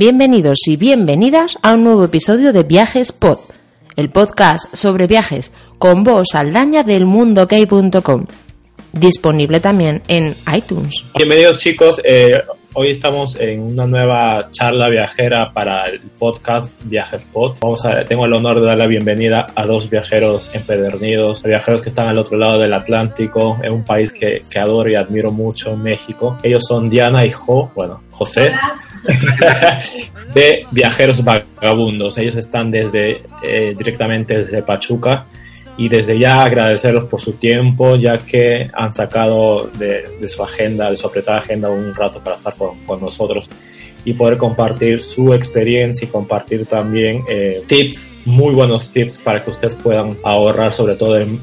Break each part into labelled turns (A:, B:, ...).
A: Bienvenidos y bienvenidas a un nuevo episodio de Viajes Pod, el podcast sobre viajes con voz aldaña del mundokey.com, disponible también en iTunes.
B: Bienvenidos chicos, eh, hoy estamos en una nueva charla viajera para el podcast Viajes Pod. Vamos a, tengo el honor de dar la bienvenida a dos viajeros empedernidos, viajeros que están al otro lado del Atlántico, en un país que, que adoro y admiro mucho, México. Ellos son Diana y Jo, bueno, José. de Viajeros Vagabundos. Ellos están desde eh, directamente desde Pachuca y desde ya agradecerlos por su tiempo, ya que han sacado de, su agenda, de su apretada agenda, un rato para estar con, nosotros y poder compartir su experiencia y compartir también eh, tips, muy buenos tips para que ustedes puedan ahorrar, sobre todo en,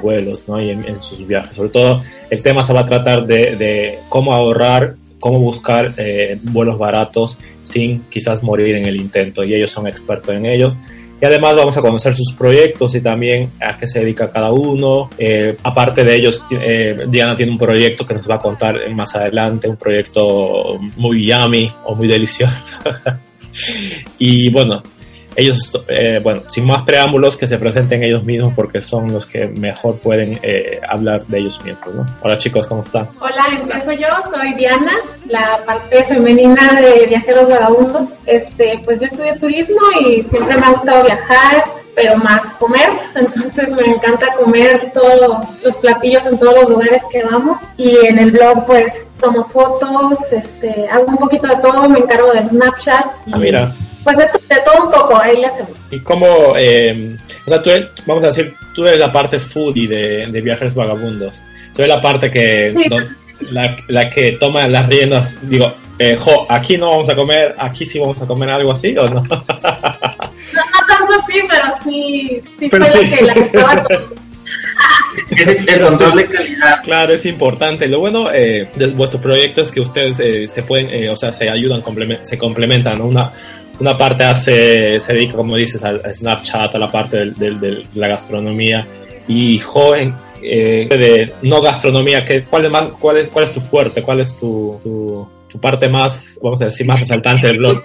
B: vuelos ¿no? y en, sus viajes. Sobre todo el tema se va a tratar de, de cómo ahorrar cómo buscar eh, vuelos baratos sin quizás morir en el intento y ellos son expertos en ello. Y además vamos a conocer sus proyectos y también a qué se dedica cada uno. Eh, aparte de ellos, eh, Diana tiene un proyecto que nos va a contar más adelante, un proyecto muy yummy o muy delicioso. y bueno, ellos, eh, bueno, sin más preámbulos, que se presenten ellos mismos porque son los que mejor pueden eh, hablar de ellos mismos, ¿no? Hola chicos, ¿cómo están?
C: Hola, empiezo yo, soy Diana, la parte femenina de Viajeros Vagabundos. Este, pues yo estudié turismo y siempre me ha gustado viajar, pero más comer, entonces me encanta comer todos los platillos en todos los lugares que vamos y en el blog pues tomo fotos, este, hago un poquito de todo, me encargo del Snapchat.
B: Y, ah, mira
C: pues de, todo un poco, ahí le hacemos.
B: ¿Y cómo, eh, o sea, tú, vamos a decir, tú eres la parte foodie de, de Viajes Vagabundos. Tú eres la parte que, la, la, que toma las riendas, digo, eh, jo, aquí no vamos a comer, aquí sí vamos a comer algo así, ¿o no?
C: no, no tanto así, pero sí, sí pero fue sí. que la que estaba
B: es el control de calidad. Claro, es importante. Lo bueno eh, de vuestro proyecto es que ustedes eh, se pueden, eh, o sea, se ayudan, se complementan. ¿no? Una, una parte hace, se dedica, como dices, al, Snapchat, a la parte de la gastronomía. Y joven, eh, de no gastronomía, ¿qué, cuál, es más, cuál, es, ¿cuál es tu fuerte? ¿Cuál es tu, tu, parte más, vamos a decir, más resaltante del blog?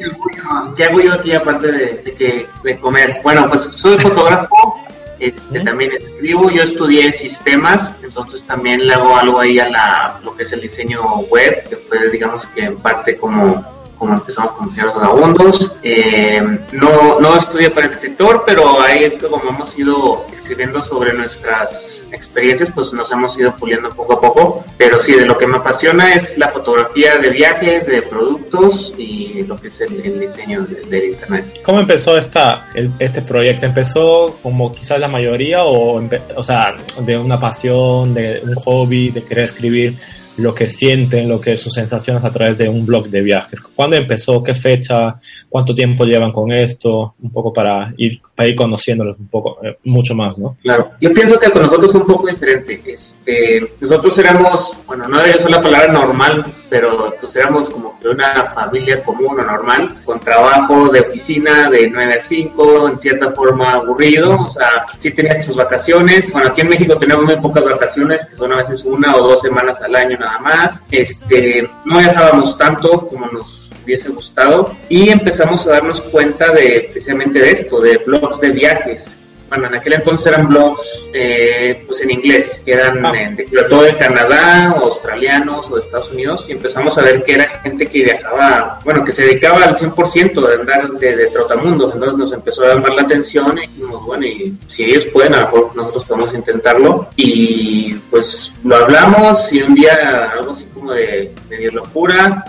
D: ¿Qué hago yo aquí aparte de, de, comer? Bueno, pues soy fotógrafo, este, también escribo, yo estudié sistemas, entonces también le hago algo ahí a la, lo que es el diseño web, que fue digamos que en parte como como empezamos con los vagabundos. Eh, no, no estudié para escritor, pero ahí es como hemos ido escribiendo sobre nuestras experiencias, pues nos hemos ido puliendo poco a poco. Pero sí, de lo que me apasiona es la fotografía de viajes, de productos y lo que es el, diseño del Internet.
B: ¿Cómo empezó esta, este proyecto? ¿Empezó como quizás la mayoría o, o sea, de una pasión, de un hobby, de querer escribir? Lo que sienten, lo que sus sensaciones a través de un blog de viajes. ¿Cuándo empezó? ¿Qué fecha? ¿Cuánto tiempo llevan con esto? Un poco para ir, para ir conociéndolos un poco, eh, mucho más, ¿no?
D: Claro. Yo pienso que con nosotros es un poco diferente. Este, nosotros éramos, bueno, no debería usar la palabra normal, pero pues éramos como que una familia común o normal, con trabajo de oficina de 9 a 5, en cierta forma aburrido, o sea, sí tenías tus vacaciones, bueno, aquí en México tenemos muy pocas vacaciones, que son a veces una o dos semanas al año nada más, este, no viajábamos tanto como nos hubiese gustado y empezamos a darnos cuenta de precisamente de esto, de blogs de viajes bueno, en aquel entonces eran blogs eh, pues en inglés, que eran ah. de, todo de Canadá, o australianos o de Estados Unidos, y empezamos a ver que era gente que viajaba, bueno, que se dedicaba al 100% de andar de, de, trotamundos, entonces nos empezó a llamar la atención y dijimos, bueno, y si ellos pueden, a lo mejor nosotros podemos intentarlo, y pues lo hablamos y un día algo así como de, de locura,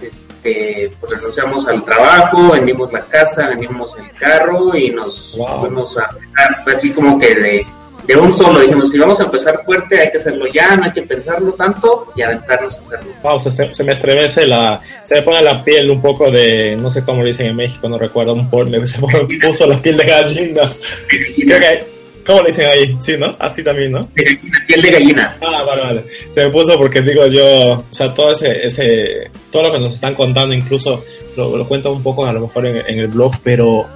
D: pues renunciamos al trabajo, vendimos la casa, vendimos el carro y nos fuimos a empezar, así como que de, de un solo, dijimos, si vamos a empezar fuerte, hay que hacerlo ya, no hay que pensarlo tanto y aventarnos a hacerlo.
B: Wow, se, me estremece la, se me pone la piel un poco de, no sé cómo lo dicen en México, no recuerdo, un por, me se puso la piel de gallina. Creo que ¿Cómo le dicen ahí? Sí, ¿no? Así también, ¿no?
D: De gallina, piel de gallina.
B: Ah, vale, vale. Se me puso porque digo yo, o sea, todo ese, ese todo lo que nos están contando, incluso lo, lo cuento un poco a lo mejor en, el blog, pero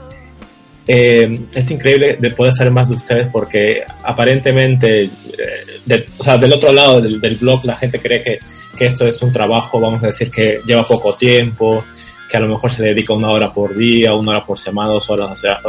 B: eh, es increíble de poder saber más de ustedes porque aparentemente, eh, o sea, del otro lado del, blog la gente cree que, que esto es un trabajo, vamos a decir, que lleva poco tiempo, que a lo mejor se dedica una hora por día, una hora por semana, dos horas, o sea,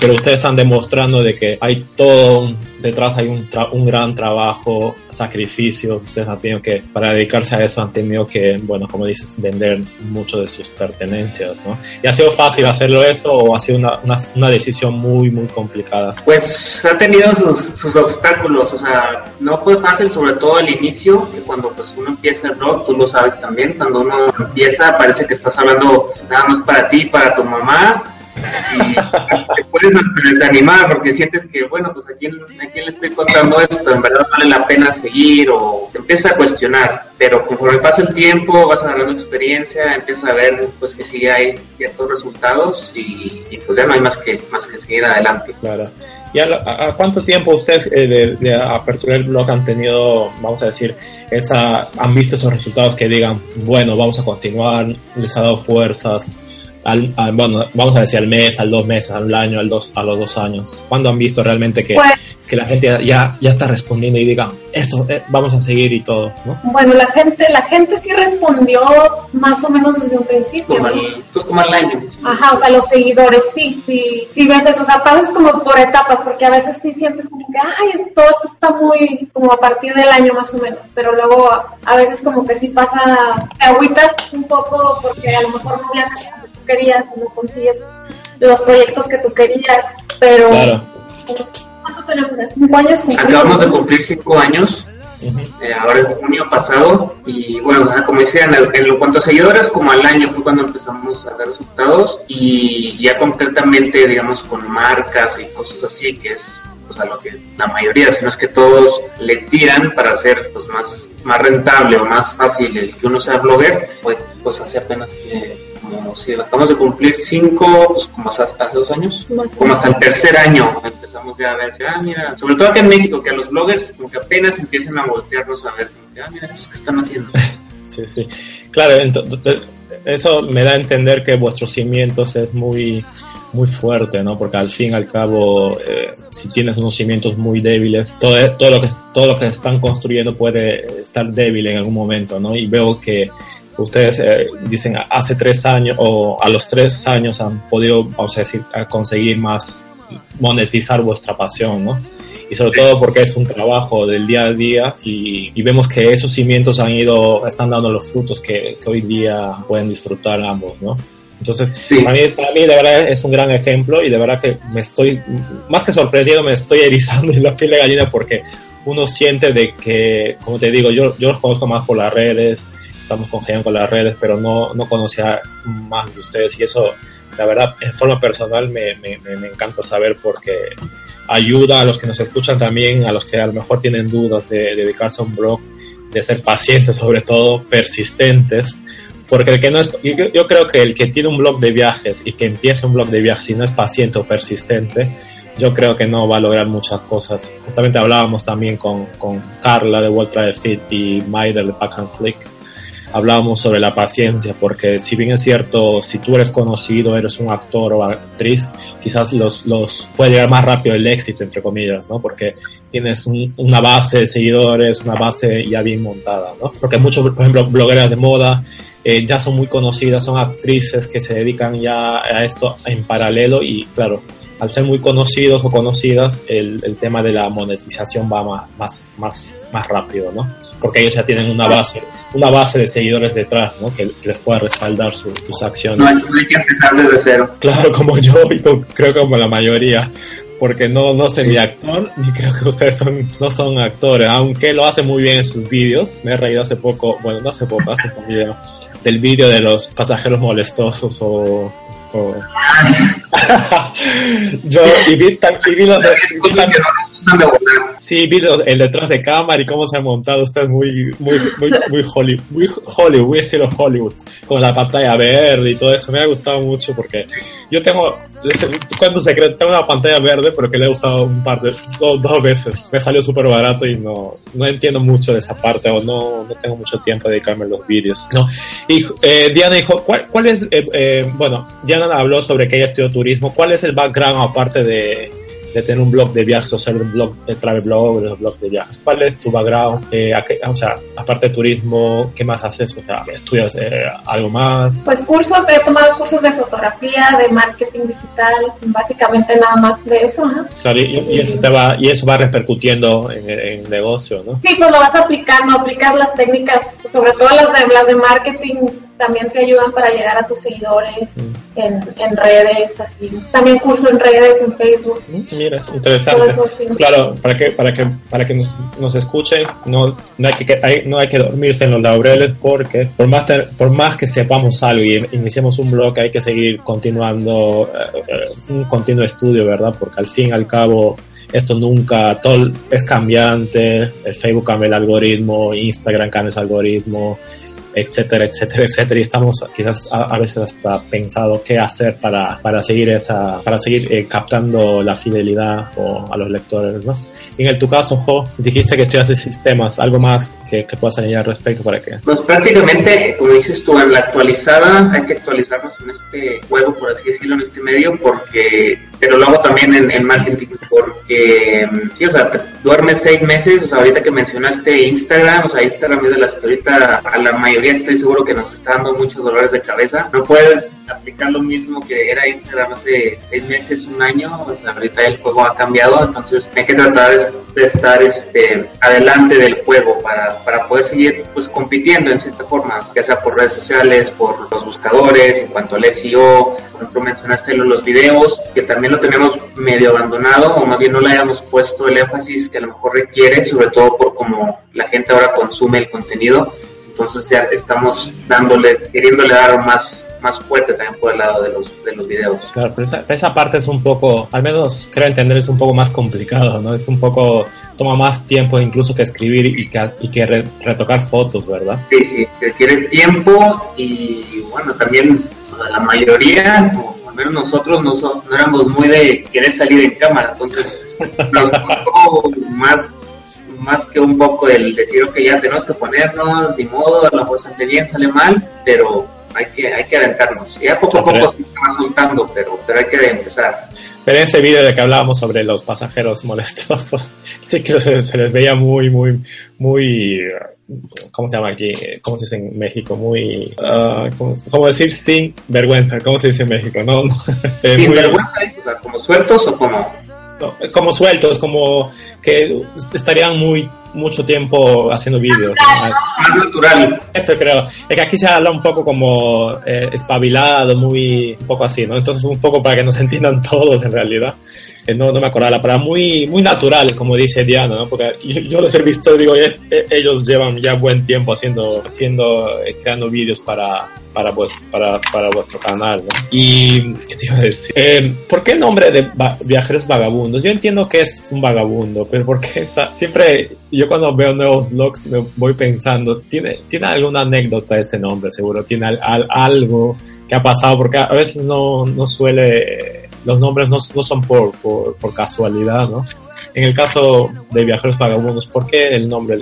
B: pero ustedes están demostrando de que hay todo detrás hay un, un gran trabajo, sacrificios, ustedes han tenido que, para dedicarse a eso han tenido que, bueno, como dices, vender mucho de sus pertenencias, ¿no? ¿Y ha sido fácil hacerlo eso o ha sido una, una, decisión muy, muy complicada?
D: Pues ha tenido sus, sus, obstáculos, o sea, no fue fácil, sobre todo al inicio, que cuando pues uno empieza el rock, tú lo sabes también, cuando uno empieza parece que estás hablando nada más para ti, para tu mamá, y te puedes desanimar porque sientes que, bueno, pues a quién, a quién le estoy contando esto, en verdad vale la pena seguir o te empieza a cuestionar, pero conforme pasa el tiempo vas agarrando experiencia, empiezas a ver pues que sí hay ciertos resultados y, pues ya no hay más que, más que seguir adelante.
B: Claro. ¿Y a, cuánto tiempo ustedes eh, de, de, apertura del blog han tenido, vamos a decir, esa, han visto esos resultados que digan, bueno, vamos a continuar, les ha dado fuerzas? Al, bueno, vamos a decir al mes, al dos meses, al año, al dos, a los dos años? ¿Cuándo han visto realmente que, pues- que la gente ya, ya está respondiendo y diga, esto eh, vamos a seguir y todo? ¿no?
C: Bueno, la gente, la gente sí respondió más o menos desde un principio.
D: Como pues como al año.
C: Ajá, o sea, los seguidores sí, sí, sí ves eso, o sea, pasas como por etapas, porque a veces sí sientes como que, ay, todo esto está muy, como a partir del año más o menos, pero luego a, veces como que sí pasa, te agüitas un poco porque a lo mejor no le querías, no consigues los proyectos que tú querías, pero ¿cuánto tenemos? ¿Cinco años?
D: Acabamos de cumplir cinco años, eh, ahora en junio pasado, y bueno, como decía, en, lo cuanto a seguidores, como al año fue cuando empezamos a dar resultados, y ya concretamente, digamos, con marcas y cosas así, que es pues, a lo que la mayoría, si no es que todos le tiran para hacer pues más, más rentable o más fácil el que uno sea blogger, pues, pues hace apenas que como si acabamos de cumplir cinco, pues como hace, dos años, como hasta el tercer año empezamos ya a ver, ah, mira, sobre todo aquí en México, que a los bloggers como que apenas empiezan a voltearnos a ver, ah, mira, estos que están haciendo.
B: sí, sí. Claro, entonces, eso me da a entender que vuestros cimientos es muy muy fuerte, ¿no? Porque al fin y al cabo, eh, si tienes unos cimientos muy débiles, todo, todo, lo que, todo lo que están construyendo puede estar débil en algún momento, ¿no? Y veo que ustedes eh, dicen hace tres años o a los tres años han podido, vamos a decir, conseguir más monetizar vuestra pasión, ¿no? Y sobre todo porque es un trabajo del día a día y, vemos que esos cimientos han ido, están dando los frutos que, que hoy día pueden disfrutar ambos, ¿no? Entonces, para, mí, para mí, de verdad, es un gran ejemplo y de verdad que me estoy, más que sorprendido, me estoy erizando en la piel de gallina porque uno siente de que, como te digo, yo, yo los conozco más por las redes, estamos congeniando con las redes, pero no, no conocía más de ustedes y eso, la verdad, en forma personal me, me, me, encanta saber porque ayuda a los que nos escuchan también, a los que a lo mejor tienen dudas de, dedicarse a un blog, de ser pacientes, sobre todo persistentes, porque el que no es, yo, creo que el que tiene un blog de viajes y que empieza un blog de viajes y no es paciente o persistente, yo creo que no va a lograr muchas cosas. Justamente hablábamos también con, con Carla de World Travel Fit y Maider de Pack and Click hablábamos sobre la paciencia, porque si bien es cierto, si tú eres conocido, eres un actor o actriz, quizás los, los puede llegar más rápido el éxito, entre comillas, ¿no? Porque tienes una base de seguidores, una base ya bien montada, ¿no? Porque muchos, por ejemplo, blogueras de moda, eh, ya son muy conocidas, son actrices que se dedican ya a esto en paralelo y claro, al ser muy conocidos o conocidas, el, el tema de la monetización va más, más, más, más rápido, ¿no? Porque ellos ya tienen una base, una base de seguidores detrás, ¿no? Que, les pueda respaldar sus acciones.
D: No hay, que empezar desde cero.
B: Claro, como yo y creo como la mayoría. Porque no, no sé ni actor, ni creo que ustedes son, no son actores, aunque lo hace muy bien en sus vídeos. Me he reído hace poco, bueno, no hace poco, hace un video, del vídeo de los pasajeros molestosos o Yo, y vi, y vi los de, Sí, vi el detrás de cámara y cómo se ha montado usted muy, muy, muy, muy Hollywood, muy Hollywood, muy estilo Hollywood, con la pantalla verde y todo eso. Me ha gustado mucho porque yo tengo, cuando se cree, tengo una pantalla verde, pero que le he usado un par de, dos veces. Me salió súper barato y no, no entiendo mucho de esa parte o no, no tengo mucho tiempo de dedicarme a los vídeos. ¿no? Y eh, Diana dijo, ¿cuál, cuál es, eh, eh, bueno, Diana habló sobre que ella estudió turismo. ¿Cuál es el background aparte de de tener un blog de viajes o ser un blog de travel blog o un blog de viajes? ¿Cuál es tu background? Eh, o sea, aparte de turismo, ¿qué más haces? O sea, ¿estudias eh, algo más?
C: Pues cursos, he tomado cursos de fotografía, de marketing digital, básicamente nada más de eso. ¿no?
B: Claro, y, eso te va, y eso va repercutiendo en, el negocio, ¿no?
C: Sí, pues lo vas aplicando, aplicas las técnicas, sobre todo las de, las de marketing también te ayudan para llegar a tus seguidores mm. en, redes, así. También curso en redes, en Facebook.
B: Mm, mira, interesante. Claro, para que, para que, para que nos, escuchen, no, no, hay que, no hay que dormirse en los laureles porque por más, por más que sepamos algo y iniciemos un blog, hay que seguir continuando eh, un continuo estudio, ¿verdad? Porque al fin y al cabo esto nunca, todo es cambiante, el Facebook cambia el algoritmo, Instagram cambia el algoritmo, etcétera, etcétera, etcétera. Y estamos quizás a, veces hasta pensado qué hacer para, para seguir esa, para seguir eh, captando la fidelidad o a los lectores, ¿no? En tu caso, Jo, dijiste que estudias sistemas, algo más que, que puedas al respecto para que...
D: Pues prácticamente, como dices tú, en la actualizada hay que actualizarnos en este juego, por así decirlo, en este medio, porque, pero lo hago también en, en marketing, porque, sí, o sea, duermes seis meses, o sea, ahorita que mencionaste Instagram, o sea, Instagram es de las que ahorita a la mayoría estoy seguro que nos está dando muchos dolores de cabeza. No puedes aplicar lo mismo que era Instagram hace seis meses, un año, ahorita el juego ha cambiado, entonces hay que tratar de estar este, adelante del juego para, para poder seguir pues compitiendo en cierta forma, ya sea por redes sociales, por los buscadores, en cuanto al SEO, por ejemplo mencionaste los videos, que también lo tenemos medio abandonado o más bien no le hayamos puesto el énfasis que a lo mejor requiere, sobre todo por cómo la gente ahora consume el contenido, entonces ya estamos dándole, queriéndole dar más más fuerte también por el lado de los, de los videos.
B: Claro, pero esa, esa, parte es un poco, al menos creo entender, es un poco más complicado, ¿no? Es un poco, toma más tiempo incluso que escribir y que, y que retocar fotos, ¿verdad?
D: Sí, sí, requiere tiempo y bueno, también la mayoría, o al menos nosotros, no, no éramos muy de querer salir en cámara, entonces nos costó más más que un poco el decir, ok, ya tenemos que ponernos, de modo, a lo mejor sale bien, sale mal, pero hay que, hay que aventarnos. Ya poco a poco se va soltando, pero, pero hay que empezar.
B: Pero en ese vídeo de que hablábamos sobre los pasajeros molestosos, sí que se, les veía muy, muy, muy, ¿cómo se llama aquí? ¿Cómo se dice en México? Muy, uh, ¿cómo, decir sin vergüenza? ¿Cómo se dice en México? No, no.
D: ¿Sin vergüenza? O sea, ¿como sueltos o como...?
B: como sueltos, como que estarían muy mucho tiempo haciendo vídeos.
D: Más natural.
B: Eso creo. Es que aquí se habla un poco como eh, espabilado, muy un poco así, ¿no? Entonces un poco para que nos entiendan todos en realidad no, no me acordaba la palabra, muy, muy natural, como dice Diana, ¿no? Porque yo, los he visto, digo, es, e, ellos llevan ya buen tiempo haciendo, haciendo, eh, creando vídeos para, para, para, para vuestro canal, ¿no? Y, ¿qué te iba a decir? Eh, ¿Por qué el nombre de Viajeros Vagabundos? Yo entiendo que es un vagabundo, pero porque siempre, yo cuando veo nuevos blogs me voy pensando, ¿tiene, tiene alguna anécdota este nombre, seguro? ¿Tiene algo que ha pasado? Porque a veces no, no suele los nombres no, no son por, por, por, casualidad, ¿no? En el caso de Viajeros Vagabundos, ¿por qué el nombre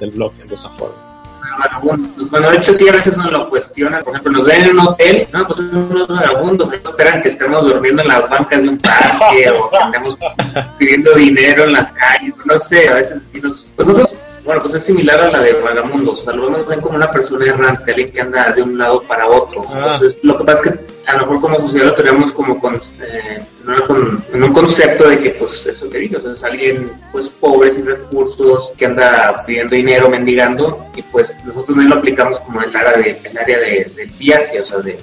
B: del blog de esa forma?
D: Bueno, de hecho sí, a veces nos lo cuestionan. Por ejemplo, nos ven en un hotel, no, pues son unos vagabundos, ellos esperan que estemos durmiendo en las bancas de un parque o que estemos pidiendo dinero en las calles, no sé, a veces sí nos... Nosotros bueno, pues es similar a la de Vagamundos. O sea, lo ven como una persona errante, alguien que anda de un lado para otro. Ah. Entonces, lo que pasa es que a lo mejor como sociedad lo tenemos como con, eh, en un concepto de que, pues, eso que dije, o sea, es alguien, pues, pobre, sin recursos, que anda pidiendo dinero, mendigando, y pues nosotros no lo aplicamos como el área, de, el área de, del viaje, o sea, de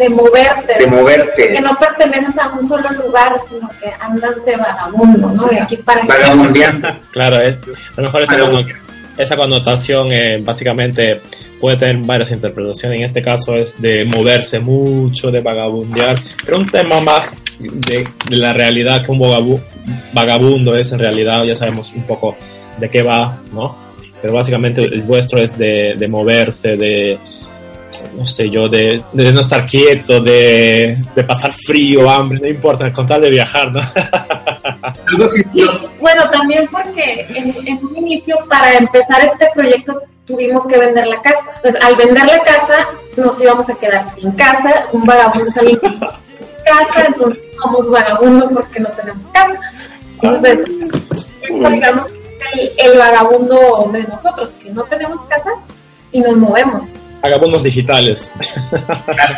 C: de moverte.
D: De moverte.
C: Que no perteneces a un solo lugar, sino que andas de vagabundo, ¿no? De aquí para allá.
D: Vagabundeando.
B: claro, es, a lo mejor esa, esa connotación eh, básicamente puede tener varias interpretaciones. En este caso es de moverse mucho, de vagabundear, pero un tema más de, la realidad que un vagabundo es en realidad, ya sabemos un poco de qué va, ¿no? Pero básicamente el vuestro es de, de moverse, de, no sé yo, de, de no estar quieto, de, de, pasar frío, hambre, no importa, con tal de viajar, ¿no?
C: bueno, también porque en, un inicio, para empezar este proyecto, tuvimos que vender la casa. Entonces, al vender la casa, nos íbamos a quedar sin casa, un vagabundo salió casa, entonces somos vagabundos porque no tenemos casa. Entonces, es, digamos, el, el vagabundo de nosotros, que no tenemos casa y nos movemos.
B: Vagabundos digitales.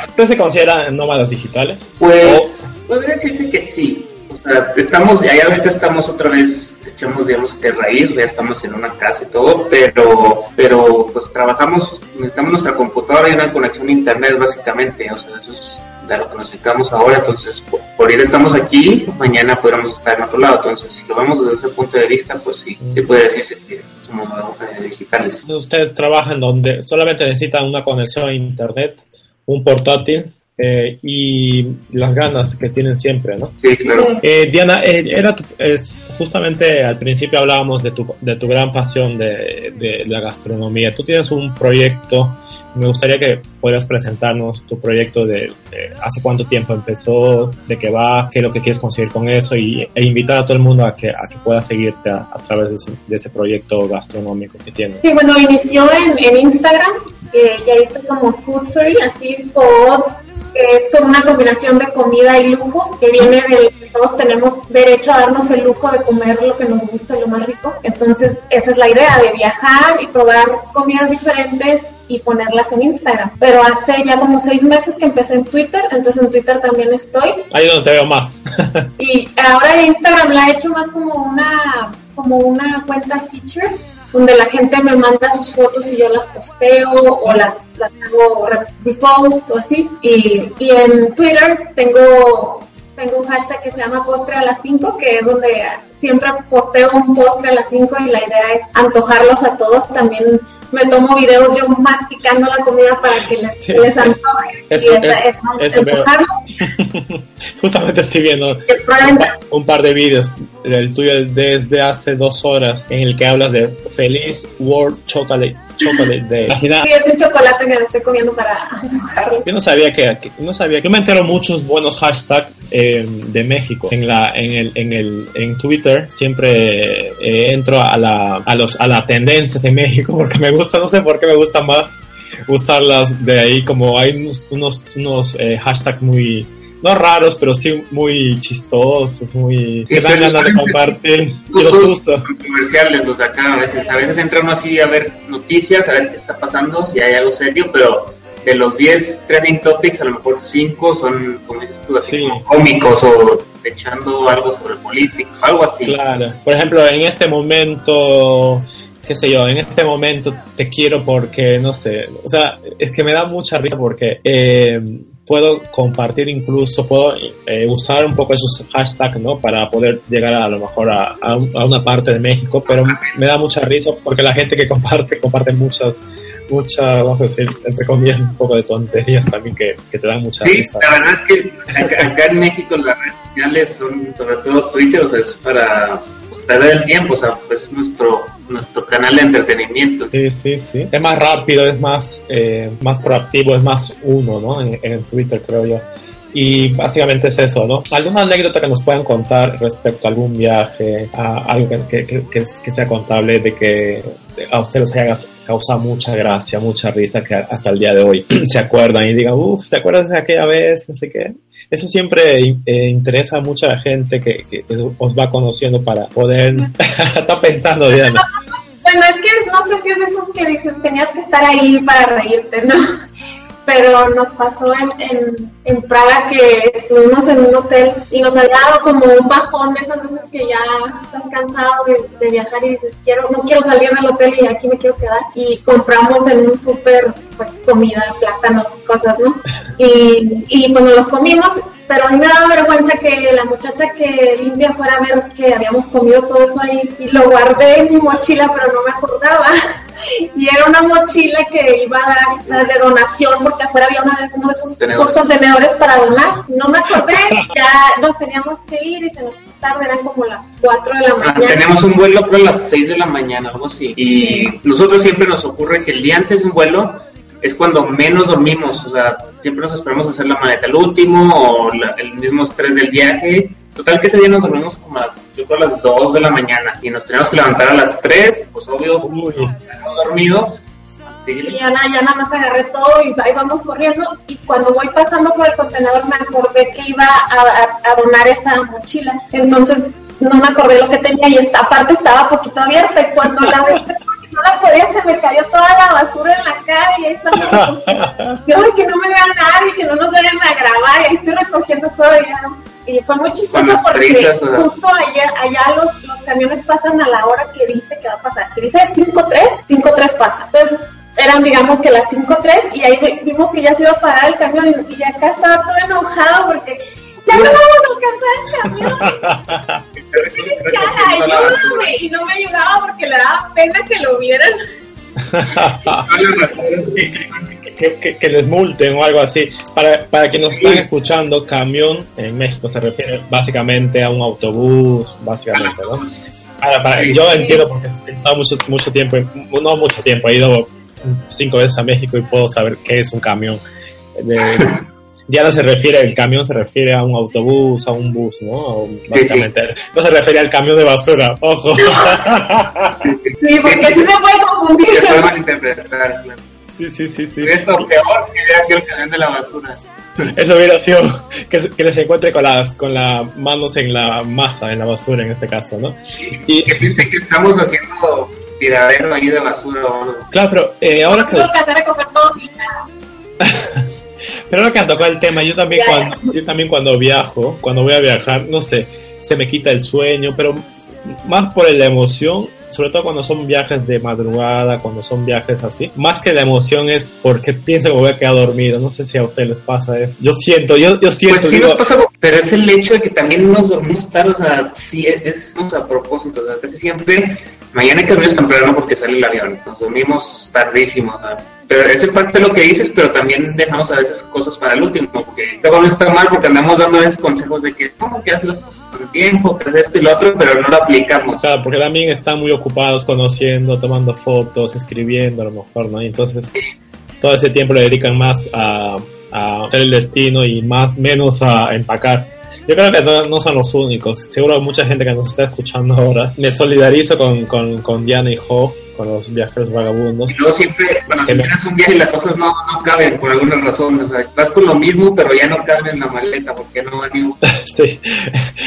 B: ¿Ustedes se consideran nómadas digitales?
D: Pues, podría decirse que sí. O sea, estamos, ya ahorita estamos otra vez, echamos, digamos, que raíz, ya estamos en una casa y todo, pero, pero, pues trabajamos, necesitamos nuestra computadora y una conexión a internet, básicamente. O sea, eso es de lo que nos dedicamos ahora. Entonces, por, por ir estamos aquí, mañana podremos estar en otro lado. Entonces, si lo vemos desde ese punto de vista, pues sí, sí puede decirse que somos eh, digitales.
B: Ustedes trabajan donde solamente necesitan una conexión a internet, un portátil eh, y las ganas que tienen siempre, ¿no?
D: Sí, claro.
B: Eh, Diana, eh, era tu- eh, justamente al principio hablábamos de tu, de tu gran pasión de, de la gastronomía. Tú tienes un proyecto, me gustaría que puedas presentarnos tu proyecto de, hace cuánto tiempo empezó, de qué va, qué es lo que quieres conseguir con eso y, e invitar a todo el mundo a que, a que pueda seguirte a, a través de ese, de ese proyecto gastronómico que tienes.
C: Sí, bueno, inició en, en Instagram, eh, y ahí está como Foodstory, así que es como una combinación de comida y lujo, que viene de que todos tenemos derecho a darnos el lujo de comer lo que nos gusta, lo más rico. Entonces, esa es la idea, de viajar y probar comidas diferentes y ponerlas en Instagram. Pero hace ya como seis meses que empecé en Twitter, entonces en Twitter también estoy.
B: Ahí donde te veo más.
C: Y ahora Instagram la he hecho más como una, como una cuenta feature, donde la gente me manda sus fotos y yo las posteo o las, las hago re- repost o así. Y, y en Twitter tengo, tengo un hashtag que se llama postre a las 5, que es donde siempre posteo un postre a las 5 y la idea es antojarlos a todos. También me tomo videos yo masticando la comida para que les,
B: Sí.
C: les antoje.
B: Eso-
C: y esa
B: eso-
C: es
B: eso veo. Justamente estoy viendo un par de vídeos del tuyo desde hace dos horas en el que hablas de Feliz World Chocolate, Chocolate Day. Imagina,
C: Sí, es un chocolate que me estoy comiendo para antojarlo.
B: yo no sabía que, que- no sabía, yo me entero muchos buenos hashtags eh, de México. En la en el en el en Twitter siempre eh, entro a la a los a las tendencias en México porque me gusta no sé por qué me gusta más usarlas de ahí como hay unos unos, unos eh, hashtags muy no raros pero sí muy chistosos muy que dan ganas de compartir yo los uso.
D: comerciales los de acá a veces a veces entra uno así a ver noticias a ver qué está pasando si hay algo serio pero de los 10 trending topics a lo mejor 5 son como dices tú así
B: Sí.
D: como cómicos o echando algo sobre política algo así
B: Claro. Por ejemplo, en este momento, qué sé yo, en este momento te quiero porque, no sé, o sea, es que me da mucha risa porque eh, puedo compartir incluso, puedo eh, usar un poco esos hashtags, ¿no? Para poder llegar a, lo mejor a, a un- a una parte de México, pero me da mucha risa porque la gente que comparte, comparte muchas, muchas, vamos a decir, entre comillas, un poco de tonterías también que, que te dan mucha
D: Sí,
B: risa.
D: la verdad es que acá, en México las redes sociales son, sobre todo Twitter, o sea, es para pues, perder el tiempo, o sea, pues es nuestro, nuestro canal de entretenimiento.
B: Sí, sí, sí. Es más rápido, es más, eh, más proactivo, es más uno, ¿no? En, en Twitter, creo yo. Y básicamente es eso, ¿no? ¿Alguna anécdota que nos puedan contar respecto a algún viaje, a algo que, que, que- que- que sea contable, de que a ustedes les haya causado mucha gracia, mucha risa, que hasta el día de hoy se acuerdan y digan, uff, ¿te acuerdas de aquella vez? Sé qué. Eso siempre eh, interesa a mucha gente que, que os va conociendo para poder... Está pensando, Diana.
C: Bueno, es que no sé si es de esos que dices, tenías que estar ahí para reírte, ¿no? Pero nos pasó en, en, en Praga que estuvimos en un hotel y nos había dado como un bajón de esas veces que ya estás cansado de, de viajar y dices, quiero, no quiero salir del hotel y aquí me quiero quedar. Y compramos en un súper, pues, comida, plátanos, cosas, ¿no? Y, y pues nos los comimos, pero a mí me daba vergüenza que la muchacha que limpia fuera a ver que habíamos comido todo eso ahí y lo guardé en mi mochila, pero no me acordaba. Y era una mochila que iba a dar de donación porque afuera había una de, uno de esos
D: Tenedores.
C: contenedores para donar. No me acordé, ya nos teníamos que ir y se nos tarde, eran como las 4 de la
D: Ah,
C: mañana.
D: tenemos un vuelo pero a las 6 de la mañana, algo así. Y nosotros siempre nos ocurre que el día antes de un vuelo es cuando menos dormimos. O sea, siempre nos esperamos a hacer la maleta al último o la- el mismo estrés del viaje. Total que ese día nos dormimos como a las, yo creo a las 2 de la mañana y nos teníamos que levantar a las 3, pues obvio,
B: Uy.
D: quedamos dormidos. Sí,
C: Y ya, na- ya nada más agarré todo y ahí vamos corriendo. Y cuando voy pasando por el contenedor me acordé que iba a, a- a donar esa mochila. Entonces no me acordé lo que tenía y esta parte estaba poquito abierta y cuando la no la podía, se me cayó toda la basura en la cara y ahí estaba. Yo, que no me vea nadie, que no nos vayan a grabar, y ahí estoy recogiendo todo y, y fue muy chistoso porque justo allá, allá los, los camiones pasan a la hora que dice que va a pasar. Si dice 5-3, 5-3 pasa. Entonces, eran digamos que las 5.3 y ahí vimos que ya se iba a parar el camión y, acá estaba todo enojado porque ya no vamos a alcanzar el camión. y no me ayudaba porque le daba pena que lo vieran.
B: que, que, les multen o algo así. Para, para que nos están escuchando, camión en México se refiere básicamente a un autobús, básicamente, ¿no? Ahora, para, yo entiendo porque he estado mucho, mucho tiempo, no mucho tiempo, he ido cinco veces a México y puedo saber qué es un camión. Diana se refiere, el camión se refiere a un autobús, a un bus, ¿no? Básicamente. No se refiere al camión de basura, ojo.
C: Sí, porque así se puede confundir. Se puede
D: malinterpretar,
B: Sí, sí, sí, sí.
D: Esto peor que hubiera sido el camión de la basura.
B: Eso hubiera sido que, que, les encuentre con las con las manos en la masa, en la basura en este caso, ¿no?
D: Y que que estamos haciendo tiradero ahí de basura o algo.
B: Claro, pero eh, ahora que... pero ahora que han tocado el tema, yo también, cuando, yo también cuando viajo, cuando voy a viajar, no sé, se me quita el sueño, pero más por la emoción sobre todo cuando son viajes de madrugada, cuando son viajes así. Más que la emoción es porque pienso que voy a quedar dormido. No sé si a ustedes les pasa eso. Yo siento, yo, yo siento.
D: Pues sí nos pasa, pero es el hecho de que también nos dormimos tarde, o sea, sí, es, a propósito, o sea, casi siempre mañana hay que dormir temprano porque sale el avión, nos dormimos tardísimo, o sea, pero es parte de lo que dices, pero también dejamos a veces cosas para el último, porque todo no está mal porque andamos dando esos consejos de que, ¿cómo que haces las cosas con tiempo, que haces esto y lo otro, pero no lo aplicamos.
B: Claro, porque también están muy ocupados conociendo, tomando fotos, escribiendo a lo mejor, ¿no? Y entonces todo ese tiempo le dedican más a, a hacer el destino y más menos a empacar. Yo creo que no, son los únicos. Seguro mucha gente que nos está escuchando ahora. Me solidarizo con, con, con Diana y Jo con los viajeros vagabundos.
D: Y luego siempre, cuando terminas un viaje y las cosas no, no caben por alguna razón, o sea, vas con lo mismo, pero ya no caben en la maleta porque no va ni
B: Sí,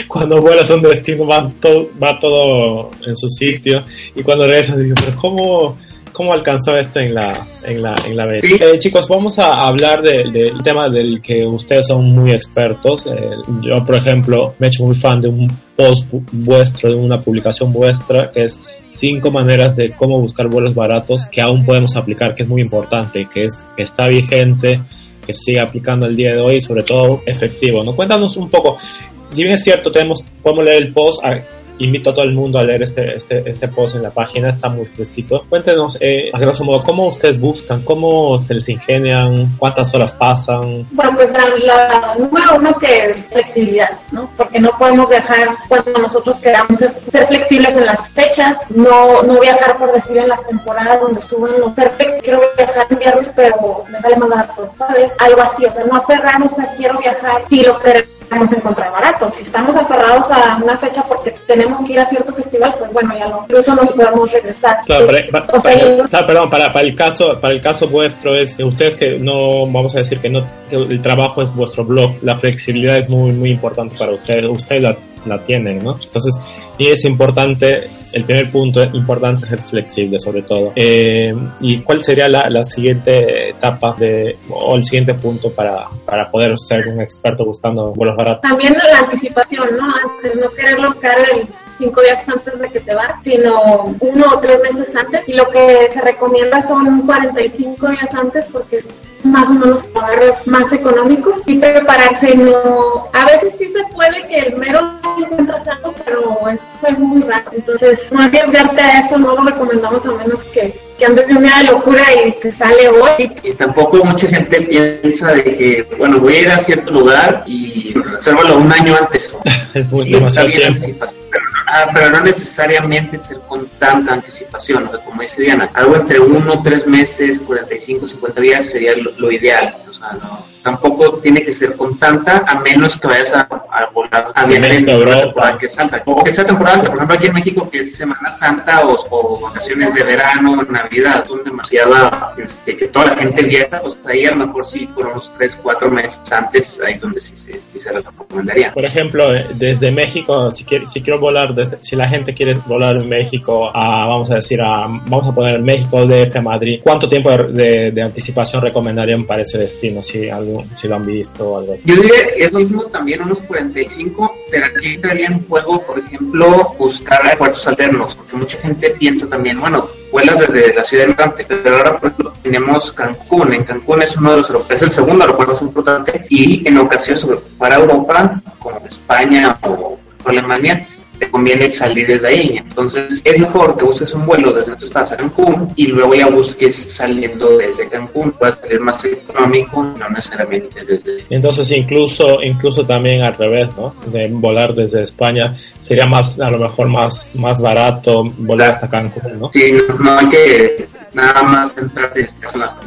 B: cuando vuelas a un destino va todo, va todo en su sitio y cuando regresas digo, pero ¿cómo, cómo alcanzó esto en la, en la, en la eh, chicos, vamos a hablar del tema del que ustedes son muy expertos. Eh, yo, por ejemplo, me he hecho muy fan de un post vuestro, de una publicación vuestra, que es cinco maneras de cómo buscar vuelos baratos que aún podemos aplicar, que es muy importante, que es que está vigente, que sigue aplicando el día de hoy y sobre todo efectivo. ¿no? Cuéntanos un poco, si bien es cierto, tenemos, podemos leer el post, invito a todo el mundo a leer este, este, este post en la página, está muy fresquito. Cuéntenos, eh, a grosso modo, cómo ustedes buscan, cómo se les ingenian, cuántas horas pasan.
C: Bueno, pues la, número uno que es flexibilidad, ¿no? Porque no podemos viajar cuando nosotros queramos ser flexibles en las fechas, no, no viajar por decir en las temporadas donde suben los ser flexibles, quiero viajar en viernes, pero me sale más barato, ¿sabes? Algo así, o sea, no aferrarnos a quiero viajar si lo queremos vamos a encontrar barato. Si estamos aferrados a una fecha porque tenemos que ir a cierto festival, pues bueno, ya lo, incluso nos podemos regresar.
B: Claro, para, perdón, para, para, el caso, para el caso vuestro es ustedes que no, vamos a decir que no, el trabajo es vuestro blog, la flexibilidad es muy, muy importante para ustedes, ustedes la, la tienen, ¿no? Entonces, y es importante el primer punto importante es ser flexible sobre todo. Eh, ¿Y cuál sería la, la, siguiente etapa de, o el siguiente punto para, para poder ser un experto buscando vuelos baratos?
C: También la anticipación, ¿no? Antes no querer buscar el cinco días antes de que te vas, sino uno o tres meses antes. Y lo que se recomienda son 45 días antes porque es más o menos pagarles más económicos y prepararse. No, a veces sí se puede que el mero encuentras algo, pero eso es muy raro. Entonces, no arriesgarte a eso, no lo recomendamos a menos que, que andes de un día de locura y te sale hoy.
D: Y tampoco mucha gente piensa de que, bueno, voy a ir a cierto lugar y resérvalo un año antes.
B: es muy demasiado tiempo.
D: Ah, pero no necesariamente ser con tanta anticipación, como dice Diana, algo entre uno, tres meses, 45, 50 días sería lo, ideal. O sea, no, tampoco tiene que ser con tanta, a menos que vayas a, a volar a una temporada que es alta. O que sea temporada, por ejemplo, aquí en México, que es Semana Santa o, vacaciones de verano, Navidad, son demasiada, este, que toda la gente viaja, pues ahí a lo mejor sí por unos 3, 4 meses antes, ahí es donde sí se, sí se recomendaría.
B: Por ejemplo, eh, desde México, si, quiero, si quiero volar, desde, si la gente quiere volar en México a, vamos a decir, a, vamos a poner México DF a Madrid, ¿cuánto tiempo de, de anticipación recomendarían para ese destino, si, algo, si lo han visto o algo así?
D: Yo diría, es lo mismo también unos 45, pero aquí entraría en juego, por ejemplo, buscar aeropuertos alternos, porque mucha gente piensa también, bueno, vuelas desde la ciudad de Levante, pero ahora por ejemplo, tenemos Cancún. En Cancún es uno de los es el segundo aeropuerto más importante y en ocasiones para Europa, como España o Alemania, te conviene salir desde ahí. Entonces es mejor que busques un vuelo desde tu estás a Cancún y luego ya busques saliendo desde Cancún. Puede ser más económico, no necesariamente desde...
B: Entonces incluso, incluso también al revés, ¿no? De volar desde España sería más, a lo mejor más, más barato volar hasta Cancún, ¿no?
D: Sí, no, hay que nada más centrarse en las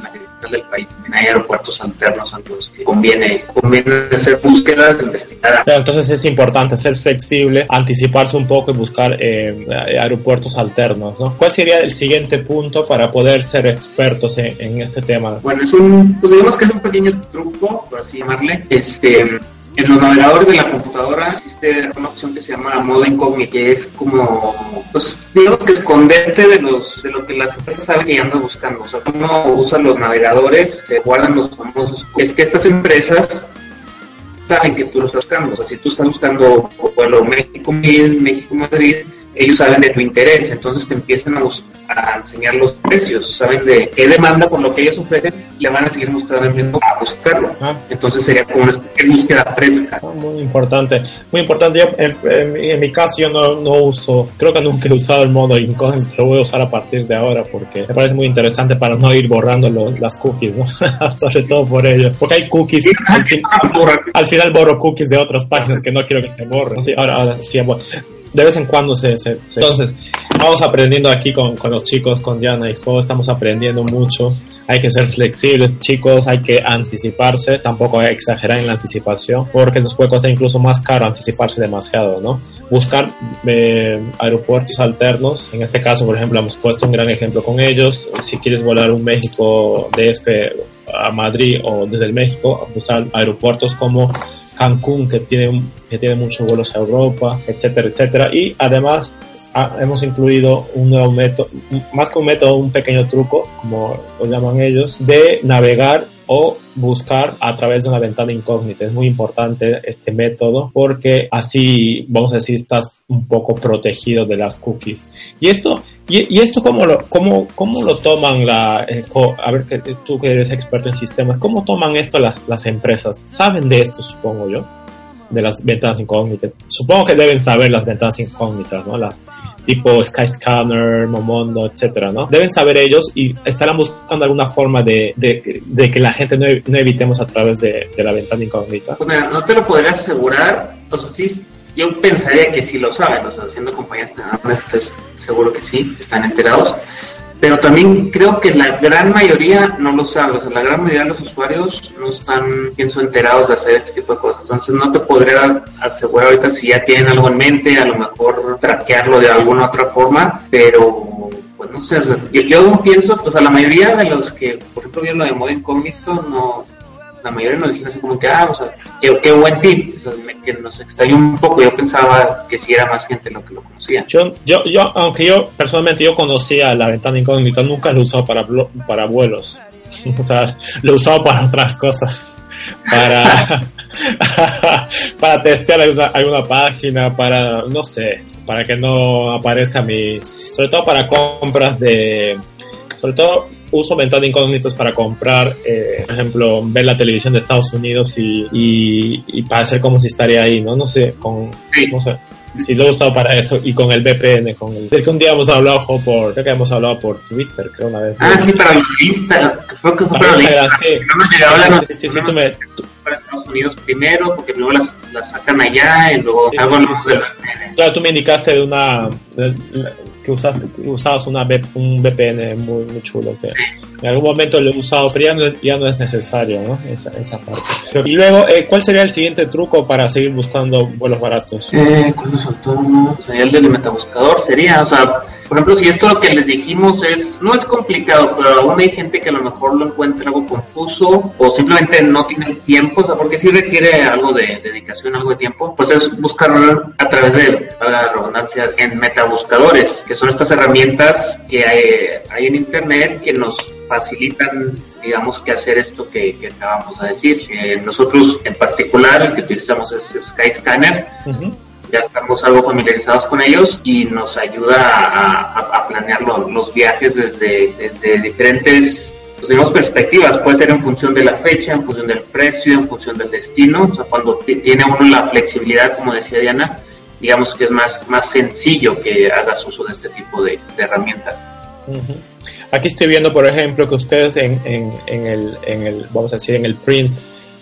D: del país. También hay aeropuertos alternos a los que conviene, conviene hacer búsquedas, investigar.
B: entonces es importante ser flexible, anticiparse un poco y buscar eh, aeropuertos alternos. ¿no? ¿Cuál sería el siguiente punto para poder ser expertos en, este tema?
D: Bueno, es un, pues digamos que es un pequeño truco, por así llamarle. Este, en los navegadores de la computadora existe una opción que se llama modo incógnito, que es como, pues, digamos que esconderte de los de lo que las empresas saben que andas buscando. O sea, uno usa los navegadores, se guardan los famosos. Es que estas empresas saben que tú lo estás buscando. O sea, si tú estás buscando vuelo México-Madrid, México-Madrid, ellos saben de tu interés, entonces te empiezan a, a, enseñar los precios, saben de qué demanda por lo que ellos ofrecen, le van a seguir mostrando el mismo a buscarlo. Ah. Entonces sería como una búsqueda fresca.
B: Ah, muy importante, muy importante. Yo, en, mi caso yo no, no, uso, creo que nunca he usado el modo incógnito, lo voy a usar a partir de ahora porque me parece muy interesante para no ir borrando las cookies, ¿no? Sobre todo por ello. Porque hay cookies, al, final borro cookies de otras páginas que no quiero que se borren. ahora, ahora sí, bueno de vez en cuando se, se, Entonces, vamos aprendiendo aquí con, con, los chicos, con Diana y Jo, estamos aprendiendo mucho. Hay que ser flexibles, chicos, hay que anticiparse, tampoco hay que exagerar en la anticipación, porque nos puede costar incluso más caro anticiparse demasiado, ¿no? Buscar eh, aeropuertos alternos, en este caso, por ejemplo, hemos puesto un gran ejemplo con ellos. Si quieres volar un México DF a Madrid o desde México, buscar aeropuertos como Cancún, que tiene, que tiene muchos vuelos a Europa, etcétera, etcétera. Y además hemos incluido un nuevo método, más que un método, un pequeño truco, como lo llaman ellos, de navegar o buscar a través de una ventana incógnita. Es muy importante este método porque así, vamos a decir, estás un poco protegido de las cookies. Y esto, y, esto cómo lo, cómo, cómo lo toman la, eh, a ver que tú que eres experto en sistemas, cómo toman esto las, las empresas? ¿Saben de esto, supongo yo? De las ventanas incógnitas. Supongo que deben saber las ventanas incógnitas, ¿no? Las, tipo Skyscanner, Momondo, etcétera, ¿no? Deben saber ellos y estarán buscando alguna forma de, de, de que la gente no, no, evitemos a través de, de la ventana incógnita.
D: Pues mira, no te lo podría asegurar, o sea, sí, yo pensaría que sí lo saben, o sea, haciendo compañías estoy seguro que sí, están enterados pero también creo que la gran mayoría no lo sabe, o sea, la gran mayoría de los usuarios no están, pienso, enterados de hacer este tipo de cosas. Entonces no te podría asegurar ahorita si ya tienen algo en mente, a lo mejor traquearlo de alguna otra forma, pero pues no sé, yo, yo, pienso, pues a la mayoría de los que, por ejemplo, vieron lo de modo incógnito, no, la mayoría nos dijeron así como que, ah, o sea, qué, buen tip, que nos extrañó un poco, yo pensaba que si era más gente lo que lo conocía.
B: Yo, yo, yo aunque yo personalmente yo conocía la ventana incógnita, nunca lo he usado para, para vuelos, o sea, lo he usado para otras cosas, para, para testear alguna, alguna página, para, no sé, para que no aparezca mi, sobre todo para compras de, sobre todo uso ventana incógnitos para comprar, eh, por ejemplo, ver la televisión de Estados Unidos y, y, para hacer como si estaría ahí, ¿no? No sé, con, no sé. Si lo he usado para eso y con el VPN, con el, que un día hemos hablado por, creo que hemos hablado por Twitter, creo una vez.
D: Ah, sí, para Instagram, creo que fue para, Instagram, sí. No nos llegaba la sí, sí, sí, tú me, para Estados Unidos primero, porque luego las, las sacan allá y luego hago
B: Claro, tú me indicaste de una, que, usas, usabas una, un VPN muy, muy chulo que en algún momento lo he usado, pero ya no, es necesario, ¿no? Esa, esa parte. y luego, eh, ¿cuál sería el siguiente truco para seguir buscando vuelos baratos?
D: Eh, sea, el del metabuscador sería, o sea, por ejemplo, si esto lo que les dijimos es, no es complicado, pero aún hay gente que a lo mejor lo encuentra algo confuso o simplemente no tiene tiempo, o sea, porque sí requiere algo de dedicación, algo de tiempo, pues es buscar a través de, la redundancia, en metabuscadores, que son estas herramientas que hay, en Internet que nos facilitan, digamos, que hacer esto que, acabamos de decir. Eh, nosotros en particular, el que utilizamos es Skyscanner ya estamos algo familiarizados con ellos y nos ayuda a, planear los, viajes desde, desde diferentes pues, digamos, perspectivas. Puede ser en función de la fecha, en función del precio, en función del destino. O sea, cuando tiene uno la flexibilidad, como decía Diana, digamos que es más, más sencillo que hagas uso de este tipo de, herramientas.
B: Aquí estoy viendo, por ejemplo, que ustedes en, en, en, el, en el, vamos a decir, en el print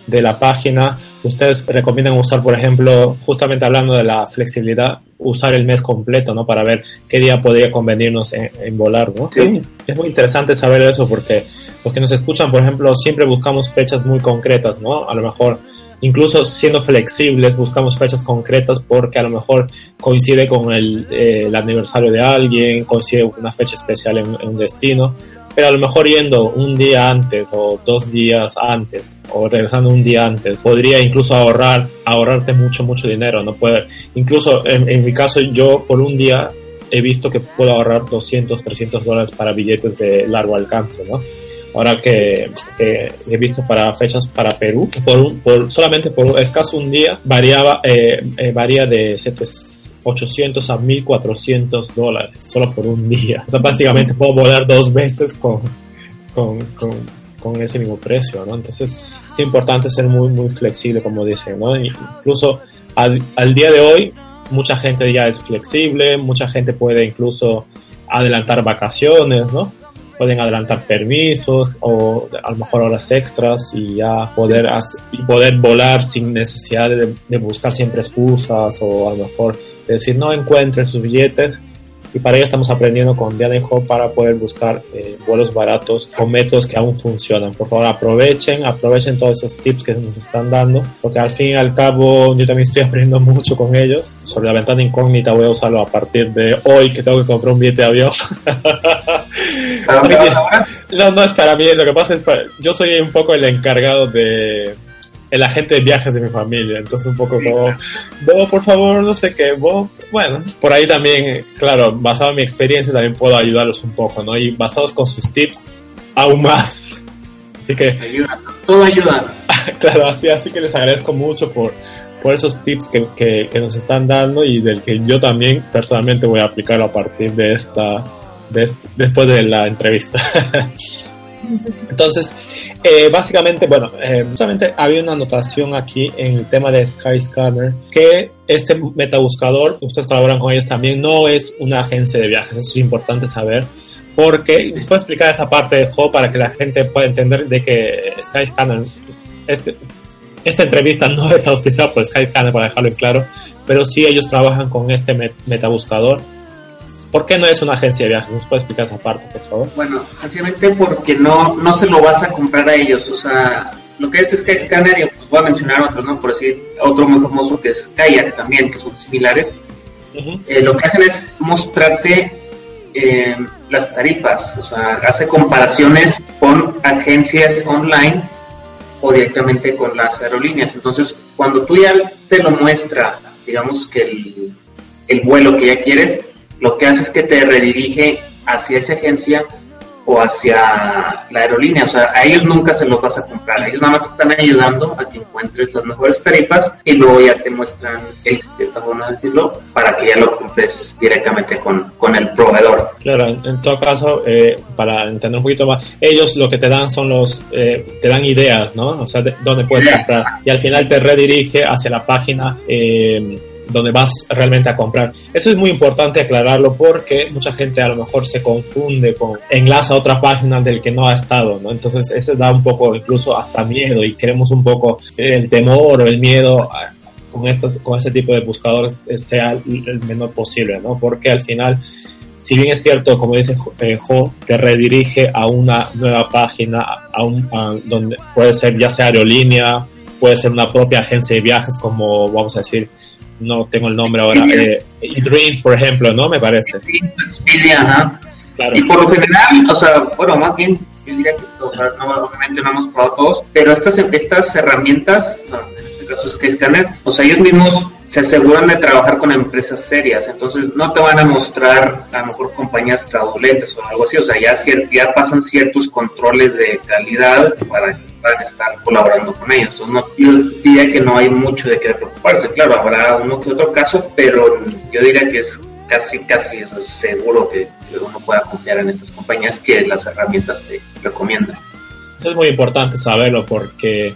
B: de la página, ustedes recomiendan usar, por ejemplo, justamente hablando de la flexibilidad, usar el mes completo, ¿no? Para ver qué día podría convenirnos en, volar, ¿no? Sí. Es muy interesante saber eso porque los que nos escuchan, por ejemplo, siempre buscamos fechas muy concretas, ¿no? A lo mejor incluso siendo flexibles, buscamos fechas concretas porque a lo mejor coincide con el, eh, aniversario de alguien, coincide una fecha especial en, un destino pero a lo mejor yendo un día antes o dos días antes o regresando un día antes podría incluso ahorrar ahorrarte mucho mucho dinero no puede incluso en, mi caso yo por un día he visto que puedo ahorrar 200 300 dólares para billetes de largo alcance no ahora que, he visto para fechas para Perú por, por solamente por escaso un día variaba eh, eh, varía de 700 800 a 1400 dólares solo por un día. O sea, básicamente puedo volar dos veces con, con, con, ese mismo precio, ¿no? Entonces, es importante ser muy, muy flexible, como dicen, ¿no? Incluso al, al día de hoy, mucha gente ya es flexible, mucha gente puede incluso adelantar vacaciones, ¿no? Pueden adelantar permisos o a lo mejor horas extras y ya poder, y poder volar sin necesidad de, buscar siempre excusas o a lo mejor decir no encuentren sus billetes y para ello estamos aprendiendo con Diana y para poder buscar eh, vuelos baratos con métodos que aún funcionan. Por favor, aprovechen, aprovechen todos esos tips que nos están dando, porque al fin y al cabo yo también estoy aprendiendo mucho con ellos. Sobre la ventana incógnita voy a usarlo a partir de hoy que tengo que comprar un billete de avión. no, no es para mí, lo que pasa es que yo soy un poco el encargado de el agente de viajes de mi familia. Entonces un poco como, vos por favor, no sé qué, vos, bueno, por ahí también, claro, basado en mi experiencia también puedo ayudarlos un poco, ¿no? Y basados con sus tips, aún más. Así que...
D: Ayuda, todo ayuda.
B: claro, así, así que les agradezco mucho por, por esos tips que, que, nos están dando y del que yo también personalmente voy a aplicar a partir de esta, de, después de la entrevista. Entonces, eh, básicamente, bueno, eh, justamente había una anotación aquí en el tema de Skyscanner que este metabuscador, ustedes colaboran con ellos también, no es una agencia de viajes, eso es importante saber. Porque, puedo explicar esa parte de Jo para que la gente pueda entender de que Skyscanner, este, esta entrevista no es auspiciada por Skyscanner, para dejarlo en claro, pero sí ellos trabajan con este metabuscador ¿Por qué no es una agencia de viajes? ¿Nos puede explicar esa parte, por favor?
D: Bueno, sencillamente porque no, no se lo vas a comprar a ellos. O sea, lo que es Skyscanner, y pues voy a mencionar otro, ¿no? Por decir, otro muy famoso que es Kayak también, que son similares. Eh, lo que hacen es mostrarte eh, las tarifas, o sea, hace comparaciones con agencias online o directamente con las aerolíneas. Entonces, cuando tú ya te lo muestra, digamos que el, el vuelo que ya quieres, lo que hace es que te redirige hacia esa agencia o hacia la aerolínea. O sea, a ellos nunca se los vas a comprar. Ellos nada más están ayudando a que encuentres las mejores tarifas y luego ya te muestran el esta forma de decirlo para que ya lo compres directamente con, con el proveedor.
B: Claro, en, todo caso, eh, para entender un poquito más, ellos lo que te dan son los, eh, te dan ideas, ¿no? O sea, de, dónde puedes comprar. Y al final te redirige hacia la página. Eh, donde vas realmente a comprar. Eso es muy importante aclararlo porque mucha gente a lo mejor se confunde con enlaza a otra página del que no ha estado, ¿no? Entonces eso da un poco incluso hasta miedo y queremos un poco el temor o el miedo con estos, con este tipo de buscadores sea el menor posible, ¿no? Porque al final si bien es cierto, como dice eh, Jo, te redirige a una nueva página, a un, donde puede ser ya sea aerolínea, puede ser una propia agencia de viajes, como vamos a decir, no tengo el nombre ahora, eh, Dreams, por ejemplo, ¿no? Me parece.
D: Y por lo general, o sea, bueno, más bien, yo diría que, o sea, no, obviamente no hemos probado todos, pero estas, estas herramientas, en este caso es que Scanner, o sea, ellos mismos se aseguran de trabajar con empresas serias, entonces no te van a mostrar a lo mejor compañías fraudulentas o algo así, o sea, ya, ya pasan ciertos controles de calidad para que puedan estar colaborando con ellos. Entonces, no, yo diría que no hay mucho de qué preocuparse, claro, habrá uno que otro caso, pero yo diría que es casi, casi seguro que uno pueda confiar en estas compañías que las herramientas te recomiendan.
B: Es muy importante saberlo porque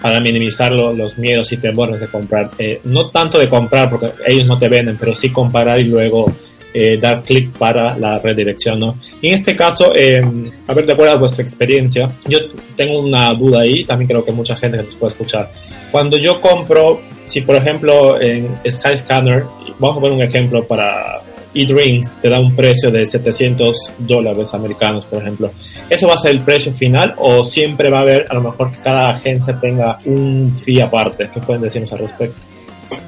B: para minimizar los miedos y temores de comprar. Eh, no tanto de comprar, porque ellos no te venden, pero sí comparar y luego eh, dar clic para la redirección, ¿no? En este caso, eh, a ver, de acuerdo a vuestra experiencia, yo tengo una duda ahí, también creo que mucha gente nos puede escuchar. Cuando yo compro, si por ejemplo en Skyscanner, vamos a poner un ejemplo para eDreams te da un precio de 700 dólares americanos, por ejemplo. ¿Eso va a ser el precio final o siempre va a haber, a lo mejor, que cada agencia tenga un fee aparte? ¿Qué pueden decirnos al respecto?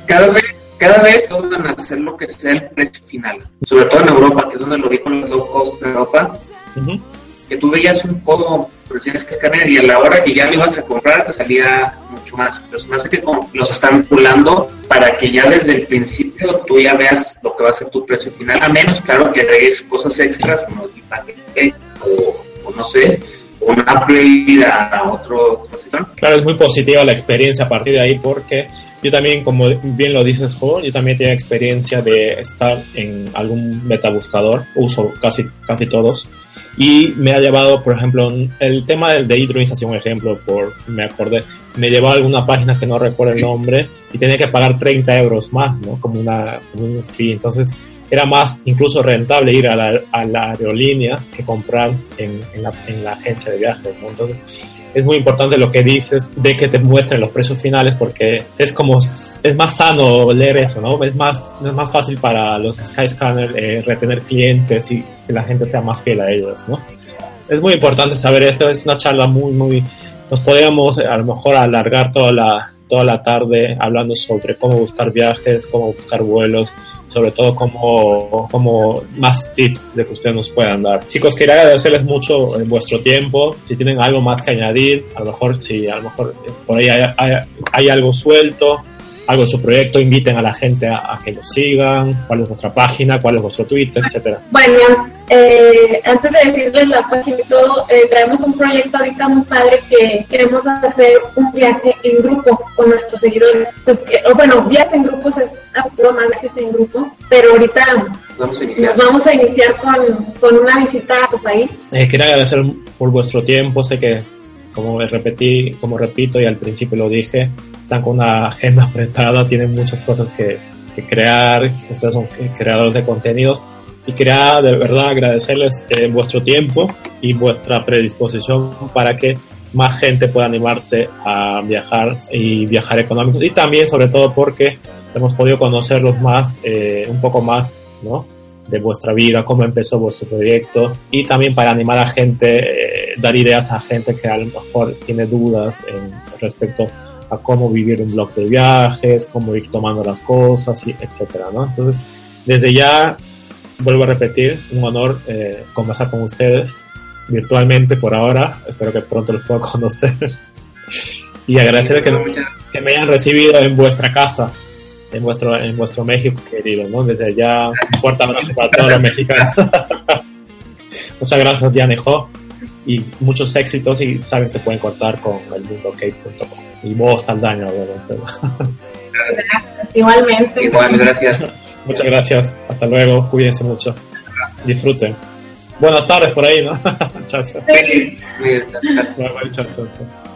D: Cada vez, cada vez van a hacer lo que sea el precio final, sobre todo en Europa, que es donde lo vi con los low cost de Europa que tú veías un poco, pero tienes que escanear y a la hora que ya lo ibas a comprar te salía mucho más. Pero se me hace que los están pulando para que ya desde el principio tú ya veas lo que va a ser tu precio final, a menos, claro, que agregues cosas extras como o, o no sé, un upgrade a otro,
B: Claro, es muy positiva la experiencia a partir de ahí porque yo también, como bien lo dices, Jo, yo también tengo experiencia de estar en algún metabuscador, uso casi, casi todos, y me ha llevado, por ejemplo, el tema del de un ejemplo, por, me acordé, me llevó a alguna página que no recuerdo el nombre y tenía que pagar 30 euros más, ¿no? Como, una, un fee. Entonces, era más incluso rentable ir a la, a la aerolínea que comprar en, en, la, en la agencia de viajes, ¿no? Entonces, es muy importante lo que dices de que te muestren los precios finales porque es como es más sano leer eso, ¿no? Es más es más fácil para los Skyscanner eh, retener clientes y que la gente sea más fiel a ellos, ¿no? Es muy importante saber esto, es una charla muy muy nos podríamos a lo mejor alargar toda la toda la tarde hablando sobre cómo buscar viajes, cómo buscar vuelos, sobre todo como, como más tips de que ustedes nos puedan dar. Chicos, quería agradecerles mucho en vuestro tiempo. Si tienen algo más que añadir, a lo mejor si a lo mejor por ahí hay algo suelto, algo de su proyecto, inviten a la gente a, que lo sigan, cuál es vuestra página, cuál es vuestro Twitter, etcétera.
C: Bueno, eh, antes de decirles la página y todo, eh, traemos un proyecto ahorita muy padre que queremos hacer un viaje en grupo con nuestros seguidores. Pues, bueno, viajes en grupos es a más viajes en grupo, pero ahorita vamos nos vamos a iniciar con, con una visita a tu país.
B: Eh, quiero agradecer por vuestro tiempo, sé que como repetí, como repito y al principio lo dije, están con una agenda apretada, tienen muchas cosas que, crear, ustedes son creadores de contenidos y quería de verdad agradecerles eh, vuestro tiempo y vuestra predisposición para que más gente pueda animarse a viajar y viajar económico y también sobre todo porque hemos podido conocerlos más, eh, un poco más, ¿no? de vuestra vida, cómo empezó vuestro proyecto y también para animar a gente, eh, dar ideas a gente que a lo mejor tiene dudas en respecto a cómo vivir un blog de viajes, cómo ir tomando las cosas, y etcétera, ¿no? Entonces, desde ya, vuelvo a repetir, un honor eh, conversar con ustedes virtualmente por ahora. Espero que pronto los pueda conocer. y agradecerles que, me hayan recibido en vuestra casa, en vuestro, en vuestro México querido, ¿no? Desde ya, un fuerte abrazo para todos los mexicanos. Muchas gracias, Dianejo. Y muchos éxitos y saben que pueden contar con el mundocake.com y vos Saldaña, obviamente.
C: Igualmente.
D: Igual, gracias.
B: Muchas gracias. Hasta luego. Cuídense mucho. Disfruten. Buenas tardes por ahí, ¿no? chao, chao.
C: Sí.
B: Bueno, chao, chao, chao.